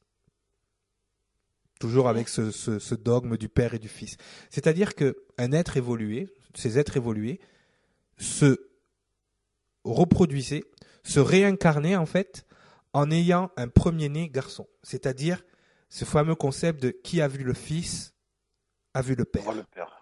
Toujours avec ce, dogme du père et du fils. C'est-à-dire qu'un être évolué, ces êtres évolués, se reproduisaient, se réincarnaient en fait en ayant un premier-né garçon. C'est-à-dire ce fameux concept de qui a vu le fils a vu le père. Le père.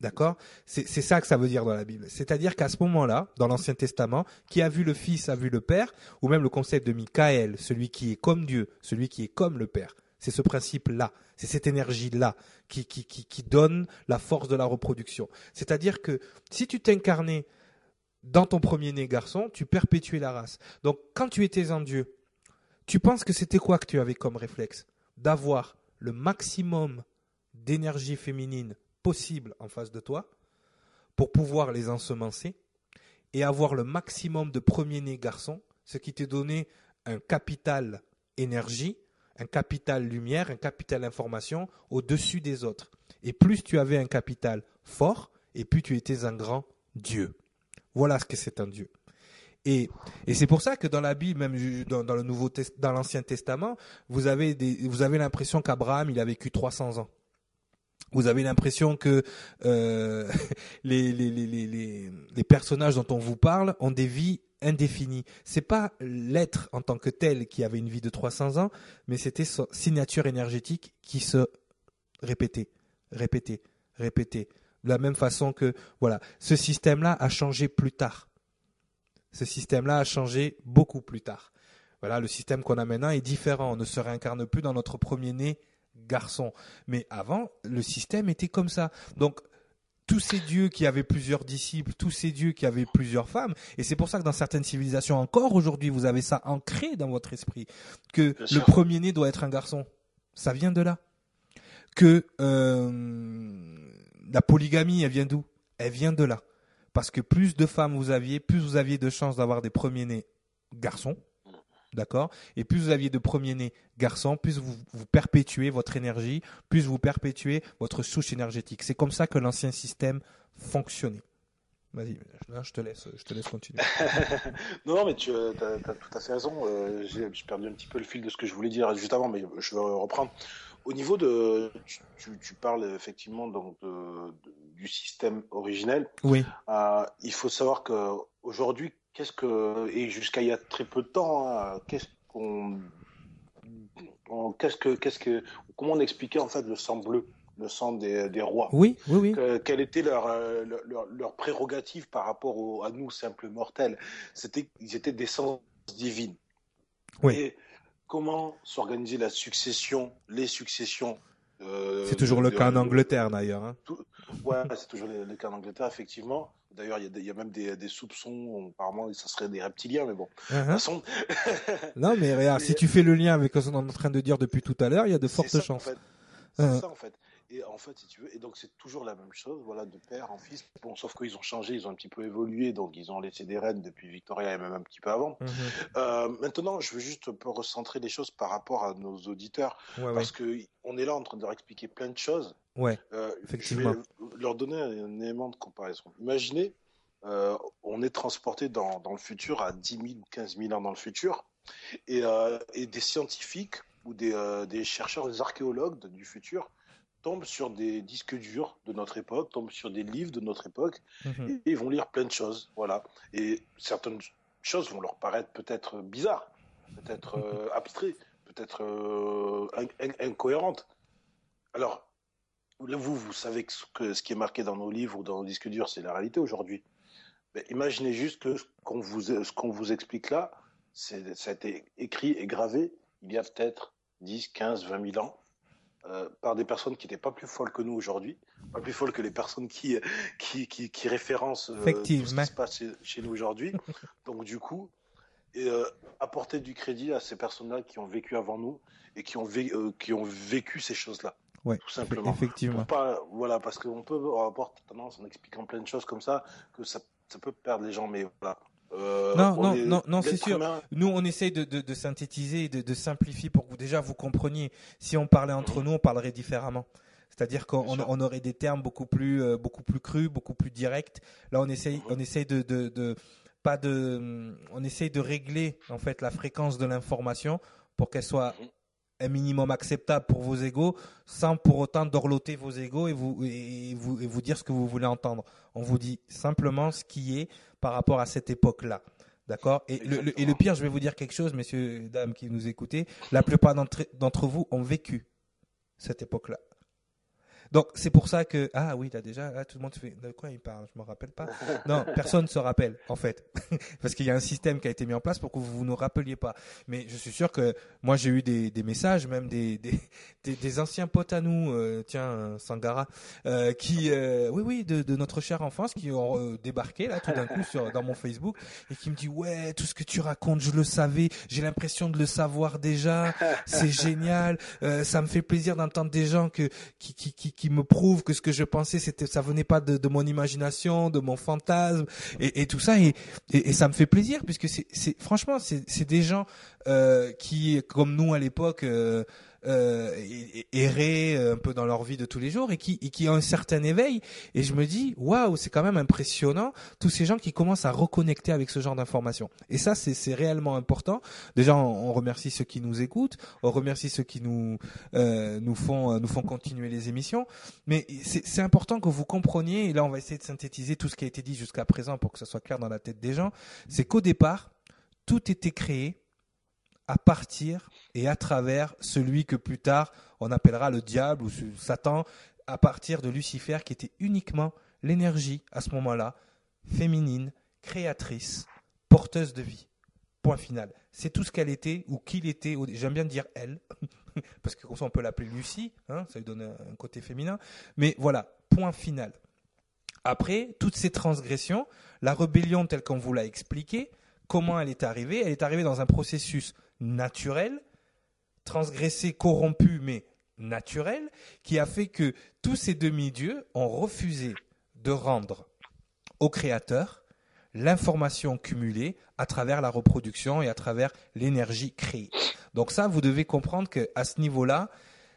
D'accord? C'est ça que ça veut dire dans la Bible. C'est-à-dire qu'à ce moment-là, dans l'Ancien Testament, qui a vu le Fils a vu le Père, ou même le concept de Michael, celui qui est comme Dieu, celui qui est comme le Père. C'est ce principe-là, c'est cette énergie-là qui, qui, qui, qui donne la force de la reproduction. C'est-à-dire que si tu t'incarnais dans ton premier-né garçon, tu perpétuais la race. Donc quand tu étais en Dieu, tu penses que c'était quoi que tu avais comme réflexe? D'avoir le maximum d'énergie féminine possible en face de toi pour pouvoir les ensemencer et avoir le maximum de premier-né garçons, ce qui te donnait un capital énergie, un capital lumière, un capital information au-dessus des autres. Et plus tu avais un capital fort, et plus tu étais un grand Dieu. Voilà ce que c'est un Dieu. Et, et c'est pour ça que dans la Bible, même dans, dans le Nouveau dans l'Ancien Testament, vous avez vous avez l'impression qu'Abraham il a vécu 300 ans. Vous avez l'impression que euh, les, les, les, les, personnages dont on vous parle ont des vies indéfinies. C'est pas l'être en tant que tel qui avait une vie de 300 ans, mais c'était sa signature énergétique qui se répétait, répétait, répétait. De la même façon que, voilà, ce système-là a changé plus tard. Ce système-là a changé beaucoup plus tard. Voilà, le système qu'on a maintenant est différent. On ne se réincarne plus dans notre premier-né garçon. Mais avant, le système était comme ça. Donc, tous ces dieux qui avaient plusieurs disciples, tous ces dieux qui avaient plusieurs femmes, et c'est pour ça que dans certaines civilisations encore aujourd'hui, vous avez ça ancré dans votre esprit, que le premier-né doit être un garçon. Ça vient de là. Que euh, la polygamie, elle vient d'où? Elle vient de là. Parce que plus de femmes vous aviez, plus vous aviez de chances d'avoir des premiers-nés garçons, D'accord? Et plus vous aviez de premiers-nés garçons, plus vous, vous perpétuez votre énergie, plus vous perpétuez votre souche énergétique. C'est comme ça que l'ancien système fonctionnait. Vas-y, je te laisse, je te laisse continuer. non, mais tu as, tout à fait raison. Euh, j'ai perdu un petit peu le fil de ce que je voulais dire juste avant, mais je vais reprendre. Au niveau de, tu, parles effectivement donc du système originel. Oui. Euh, il faut savoir que aujourd'hui, qu'est-ce que et jusqu'à il y a très peu de temps, hein, qu'est-ce qu'on, qu'est-ce que, qu'est-ce que, comment on expliquait en fait le sang bleu, le sang des, des rois? Oui, oui, oui. quelle était leur, euh, leur, leur, prérogative par rapport à nous simples mortels? C'était, ils étaient d'essence divine. Oui. Et comment s'organiser la succession, les successions euh, c'est toujours le cas en Angleterre d'ailleurs. Hein. Ouais, c'est toujours le, cas en Angleterre effectivement. D'ailleurs, il y, a même des, soupçons. Apparemment, ça serait des reptiliens, mais bon. Uh-huh. non, mais regarde, si tu fais le lien avec ce qu'on est en train de dire depuis tout à l'heure, il y a de fortes chances. C'est uh-huh. ça en fait. Et en fait, si tu veux, et donc c'est toujours la même chose, voilà, de père en fils. Bon, sauf qu'ils ont changé, ils ont un petit peu évolué, donc ils ont laissé des reines depuis Victoria et même un petit peu avant. Mhm. Euh, maintenant, je veux juste un peu recentrer les choses par rapport à nos auditeurs, parce que on est là en train de leur expliquer plein de choses. Ouais. Euh, effectivement. Je vais leur donner un élément de comparaison. Imaginez, euh, on est transporté dans, dans, le futur à 10 000 ou 15 000 ans dans le futur, et, et des scientifiques ou des, des chercheurs, des archéologues du futur tombent sur des disques durs de notre époque, tombent sur des livres de notre époque, mhm. et, ils vont lire plein de choses. Voilà. Et certaines choses vont leur paraître peut-être bizarres, peut-être euh, abstraites, peut-être euh, incohérentes. Alors, vous, vous savez que ce, qui est marqué dans nos livres ou dans nos disques durs, c'est la réalité aujourd'hui. Mais imaginez juste que ce qu'on vous, ce qu'on vous explique là, ça a été écrit et gravé il y a peut-être 10, 15, 20 000 ans euh, par des personnes qui n'étaient pas plus folles que nous aujourd'hui, pas plus folles que les personnes qui, qui, qui, qui référencent euh, tout ce qui se passe chez, nous aujourd'hui. Donc du coup, euh, apporter du crédit à ces personnes-là qui ont vécu avant nous et qui ont, qui ont vécu ces choses-là. Ouais, tout simplement. Effectivement. Pas, voilà, parce qu'on peut avoir tendance en expliquant plein de choses comme ça que ça, ça peut perdre les gens, mais voilà. Euh, non, non, non, non, c'est sûr. Nous, on essaye de, de, de synthétiser, de, de, simplifier pour que vous, déjà vous compreniez. Si on parlait entre nous, on parlerait différemment. C'est-à-dire qu'on on aurait des termes beaucoup plus, euh, beaucoup plus crus, beaucoup plus directs. Là, on essaye, on essaye de, de, de, pas de, on essaye de régler en fait la fréquence de l'information pour qu'elle soit mhm. un minimum acceptable pour vos égaux, sans pour autant dorloter vos égaux et vous, et vous, et vous dire ce que vous voulez entendre. On vous dit simplement ce qui est par rapport à cette époque-là. D'accord? Et le, et le pire, je vais vous dire quelque chose, messieurs, dames qui nous écoutez, la plupart d'entre vous ont vécu cette époque-là. Donc c'est pour ça que ah oui, as déjà ah, tout le monde fait de quoi il parle, je me rappelle pas. Non, personne ne se rappelle en fait parce qu'il y a un système qui a été mis en place pour que vous ne rappeliez pas. Mais je suis sûr que moi j'ai eu des, des messages même des, des, des, anciens potes à nous, euh, tiens Sangara, euh, qui euh, oui oui de, de, notre chère enfance qui ont euh, débarqué là tout d'un coup sur dans mon Facebook et qui me dit ouais tout ce que tu racontes je le savais, j'ai l'impression de le savoir déjà, c'est génial, ça me fait plaisir d'entendre des gens que qui qui, qui qui me prouve que ce que je pensais c'était ça venait pas de, mon imagination, de mon fantasme et, tout ça et, et, ça me fait plaisir puisque c'est franchement c'est des gens euh, qui comme nous à l'époque euh, euh, errer un peu dans leur vie de tous les jours et qui, et qui ont un certain éveil. Et je me dis, waouh, c'est quand même impressionnant tous ces gens qui commencent à reconnecter avec ce genre d'informations. Et ça, c'est réellement important. Déjà, on, remercie ceux qui nous écoutent, on remercie ceux qui nous euh, nous font nous font continuer les émissions. Mais c'est important que vous compreniez. Et là, on va essayer de synthétiser tout ce qui a été dit jusqu'à présent pour que ça soit clair dans la tête des gens. C'est qu'au départ, tout était créé à partir et à travers celui que plus tard on appellera le diable ou Satan, à partir de Lucifer qui était uniquement l'énergie à ce moment-là, féminine, créatrice, porteuse de vie. Point final. C'est tout ce qu'elle était ou qu'il était. J'aime bien dire elle, parce que comme ça on peut l'appeler Lucie, hein, ça lui donne un côté féminin. Mais voilà, point final. Après, toutes ces transgressions, la rébellion telle qu'on vous l'a expliqué, comment elle est arrivée? Elle est arrivée dans un processus naturel, transgressé, corrompu, mais naturel, qui a fait que tous ces demi-dieux ont refusé de rendre au Créateur l'information cumulée à travers la reproduction et à travers l'énergie créée. Donc ça, vous devez comprendre qu'à ce niveau-là,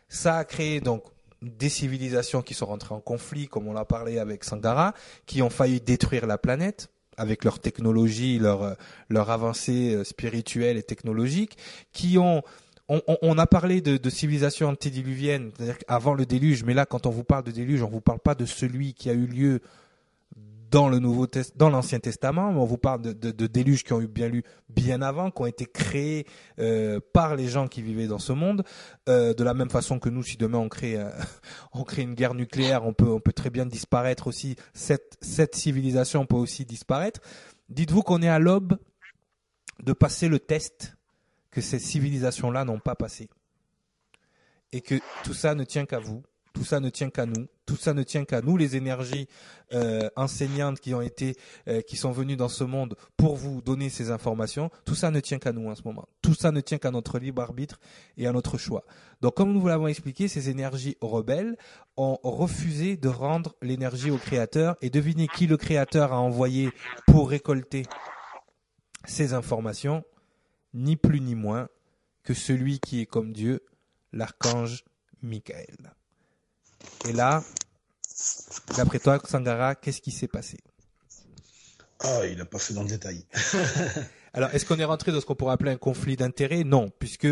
ça a créé donc des civilisations qui sont rentrées en conflit, comme on l'a parlé avec Sangara, qui ont failli détruire la planète avec leur technologie, leur leur avancée euh, spirituelle et technologique, qui ont on, on, a parlé de, de civilisation antédiluvienne, c'est-à-dire avant le déluge, mais là, quand on vous parle de déluge, on vous parle pas de celui qui a eu lieu dans le Nouveau dans l'Ancien Testament, on vous parle de, de, de, déluges qui ont eu bien lu bien avant, qui ont été créés euh, par les gens qui vivaient dans ce monde. Euh, de la même façon que nous, si demain on crée euh, on crée une guerre nucléaire, on peut on peut très bien disparaître aussi. Cette cette civilisation peut aussi disparaître. Dites-vous qu'on est à l'aube de passer le test que ces civilisations-là n'ont pas passé, et que tout ça ne tient qu'à vous tout ça ne tient qu'à nous. Tout ça ne tient qu'à nous, les énergies euh, enseignantes qui ont été, euh, qui sont venues dans ce monde pour vous donner ces informations. Tout ça ne tient qu'à nous en ce moment. Tout ça ne tient qu'à notre libre arbitre et à notre choix. Donc, comme nous vous l'avons expliqué, ces énergies rebelles ont refusé de rendre l'énergie au Créateur. Et devinez qui le Créateur a envoyé pour récolter ces informations, ni plus ni moins que celui qui est comme Dieu, l'archange Michael. Et là, d'après toi, Sangara, qu'est-ce qui s'est passé? Ah, il n'a pas fait dans le détail. Alors, est-ce qu'on est rentré dans ce qu'on pourrait appeler un conflit d'intérêts? Non, puisque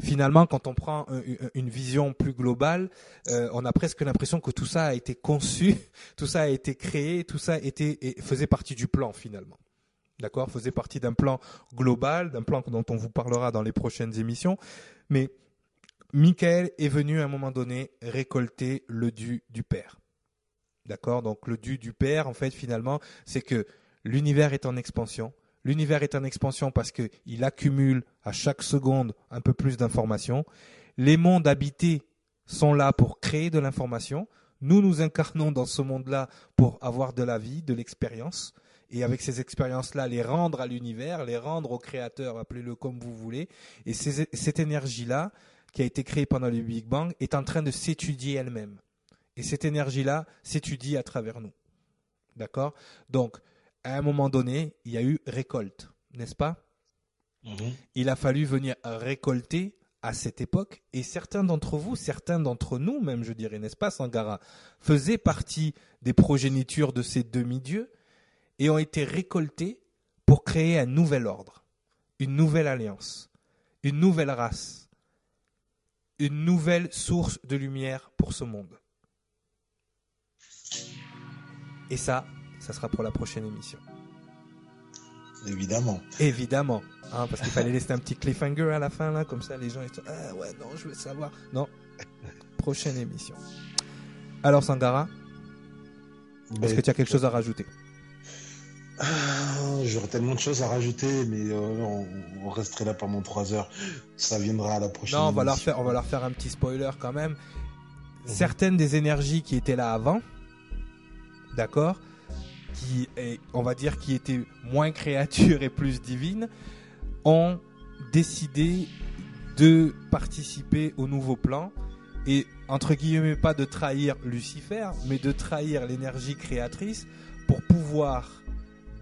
finalement, quand on prend une vision plus globale, euh, on a presque l'impression que tout ça a été conçu, tout ça a été créé, tout ça était, faisait partie du plan finalement. D'accord? Faisait partie d'un plan global, d'un plan dont on vous parlera dans les prochaines émissions. Mais Michael est venu à un moment donné récolter le dû du Père. D'accord? Donc le dû du Père, en fait, finalement, c'est que l'univers est en expansion. L'univers est en expansion parce qu'il accumule à chaque seconde un peu plus d'informations. Les mondes habités sont là pour créer de l'information. Nous nous incarnons dans ce monde-là pour avoir de la vie, de l'expérience. Et avec ces expériences-là, les rendre à l'univers, les rendre au créateur, appelez-le comme vous voulez. Et cette énergie-là, qui a été créée pendant le Big Bang est en train de s'étudier elle-même. Et cette énergie-là s'étudie à travers nous. D'accord? Donc, à un moment donné, il y a eu récolte, n'est-ce pas? Mhm. Il a fallu venir récolter à cette époque, et certains d'entre vous, certains d'entre nous même, je dirais, n'est-ce pas, Sangara, faisaient partie des progénitures de ces demi-dieux et ont été récoltés pour créer un nouvel ordre, une nouvelle alliance, une nouvelle race une nouvelle source de lumière pour ce monde. Et ça, ça sera pour la prochaine émission. Évidemment. Évidemment. Hein, parce qu'il fallait laisser un petit cliffhanger à la fin, là, comme ça les gens ils sont Ah ouais, non, je veux savoir. Non. prochaine émission. Alors, Sangara, est-ce que tu as quelque chose à rajouter? Ah, j'aurais tellement de choses à rajouter, mais euh, on, resterait là pendant trois heures. Ça viendra à la prochaine. Non, on va, leur faire, on va leur faire un petit spoiler quand même. Mhm. Certaines des énergies qui étaient là avant, d'accord, qui, on va dire, qui étaient moins créatures et plus divines, ont décidé de participer au nouveau plan et entre guillemets pas de trahir Lucifer, mais de trahir l'énergie créatrice pour pouvoir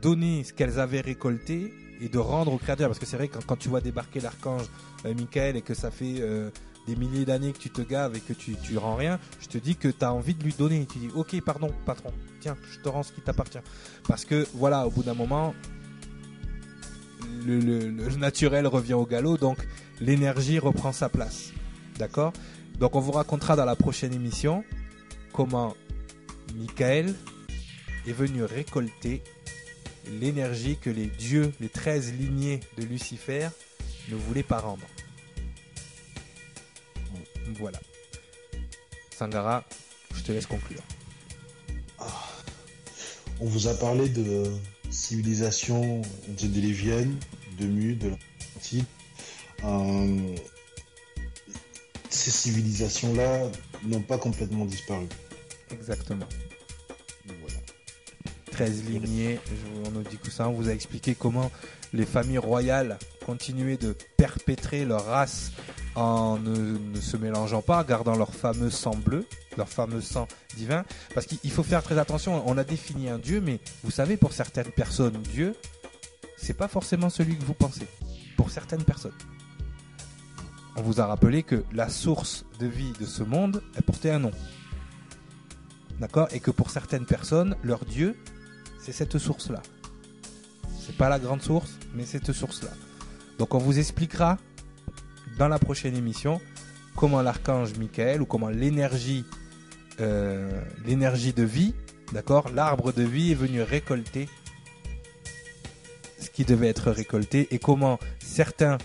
donner ce qu'elles avaient récolté et de rendre au créateur. Parce que c'est vrai que quand, tu vois débarquer l'archange euh, Michael et que ça fait euh, des milliers d'années que tu te gaves et que tu, tu rends rien, je te dis que tu as envie de lui donner. Tu dis, ok, pardon, patron, tiens, je te rends ce qui t'appartient. Parce que, voilà, au bout d'un moment, le, le, naturel revient au galop, donc l'énergie reprend sa place. D'accord? Donc on vous racontera dans la prochaine émission comment Michael est venu récolter l'énergie que les dieux, les 13 lignées de Lucifer, ne voulaient pas rendre. Voilà. Sangara, je te laisse conclure. Ah. On vous a parlé de civilisation de Délévienne, de Mu, de l'Atlantide. Euh, ces civilisations-là n'ont pas complètement disparu. Exactement. 13 lignées, on nous dit que ça, on vous a expliqué comment les familles royales continuaient de perpétrer leur race en ne, se mélangeant pas, gardant leur fameux sang bleu, leur fameux sang divin. Parce qu'il faut faire très attention, on a défini un Dieu, mais vous savez, pour certaines personnes, Dieu, c'est pas forcément celui que vous pensez. Pour certaines personnes. On vous a rappelé que la source de vie de ce monde, elle portait un nom. D'accord? Et que pour certaines personnes, leur Dieu, c'est cette source-là. C'est pas la grande source, mais cette source-là. Donc on vous expliquera dans la prochaine émission comment l'archange Michael ou comment l'énergie euh, l'énergie de vie, d'accord, l'arbre de vie est venu récolter ce qui devait être récolté et comment certains,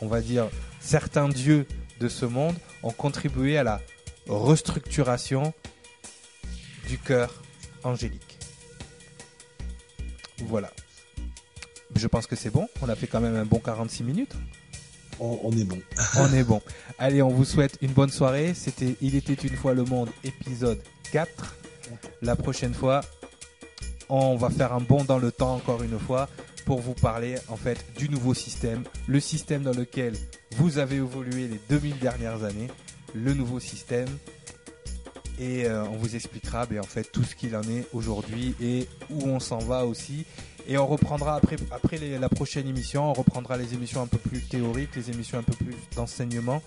on va dire, certains dieux de ce monde ont contribué à la restructuration du cœur angélique. Voilà. Je pense que c'est bon. On a fait quand même un bon 46 minutes. On, est bon. on est bon. Allez, on vous souhaite une bonne soirée. C'était Il était une fois le monde, épisode 4. La prochaine fois, on va faire un bond dans le temps encore une fois pour vous parler en fait du nouveau système, le système dans lequel vous avez évolué les 2000 dernières années, le nouveau système et euh, on vous expliquera ben, en fait tout ce qu'il en est aujourd'hui et où on s'en va aussi. Et on reprendra après, après la prochaine émission, on reprendra les émissions un peu plus théoriques, les émissions un peu plus d'enseignement.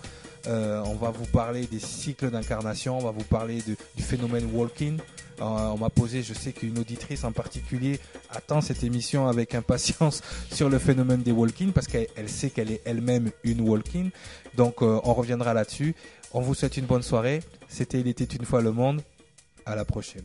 Euh, on va vous parler des cycles d'incarnation, on va vous parler du phénomène walking. Euh, on m'a posé, je sais qu'une auditrice en particulier attend cette émission avec impatience sur le phénomène des walking parce qu'elle sait qu'elle est elle-même une walking. Donc on reviendra là-dessus. On vous souhaite une bonne soirée. C'était Il était une fois le monde. À la prochaine.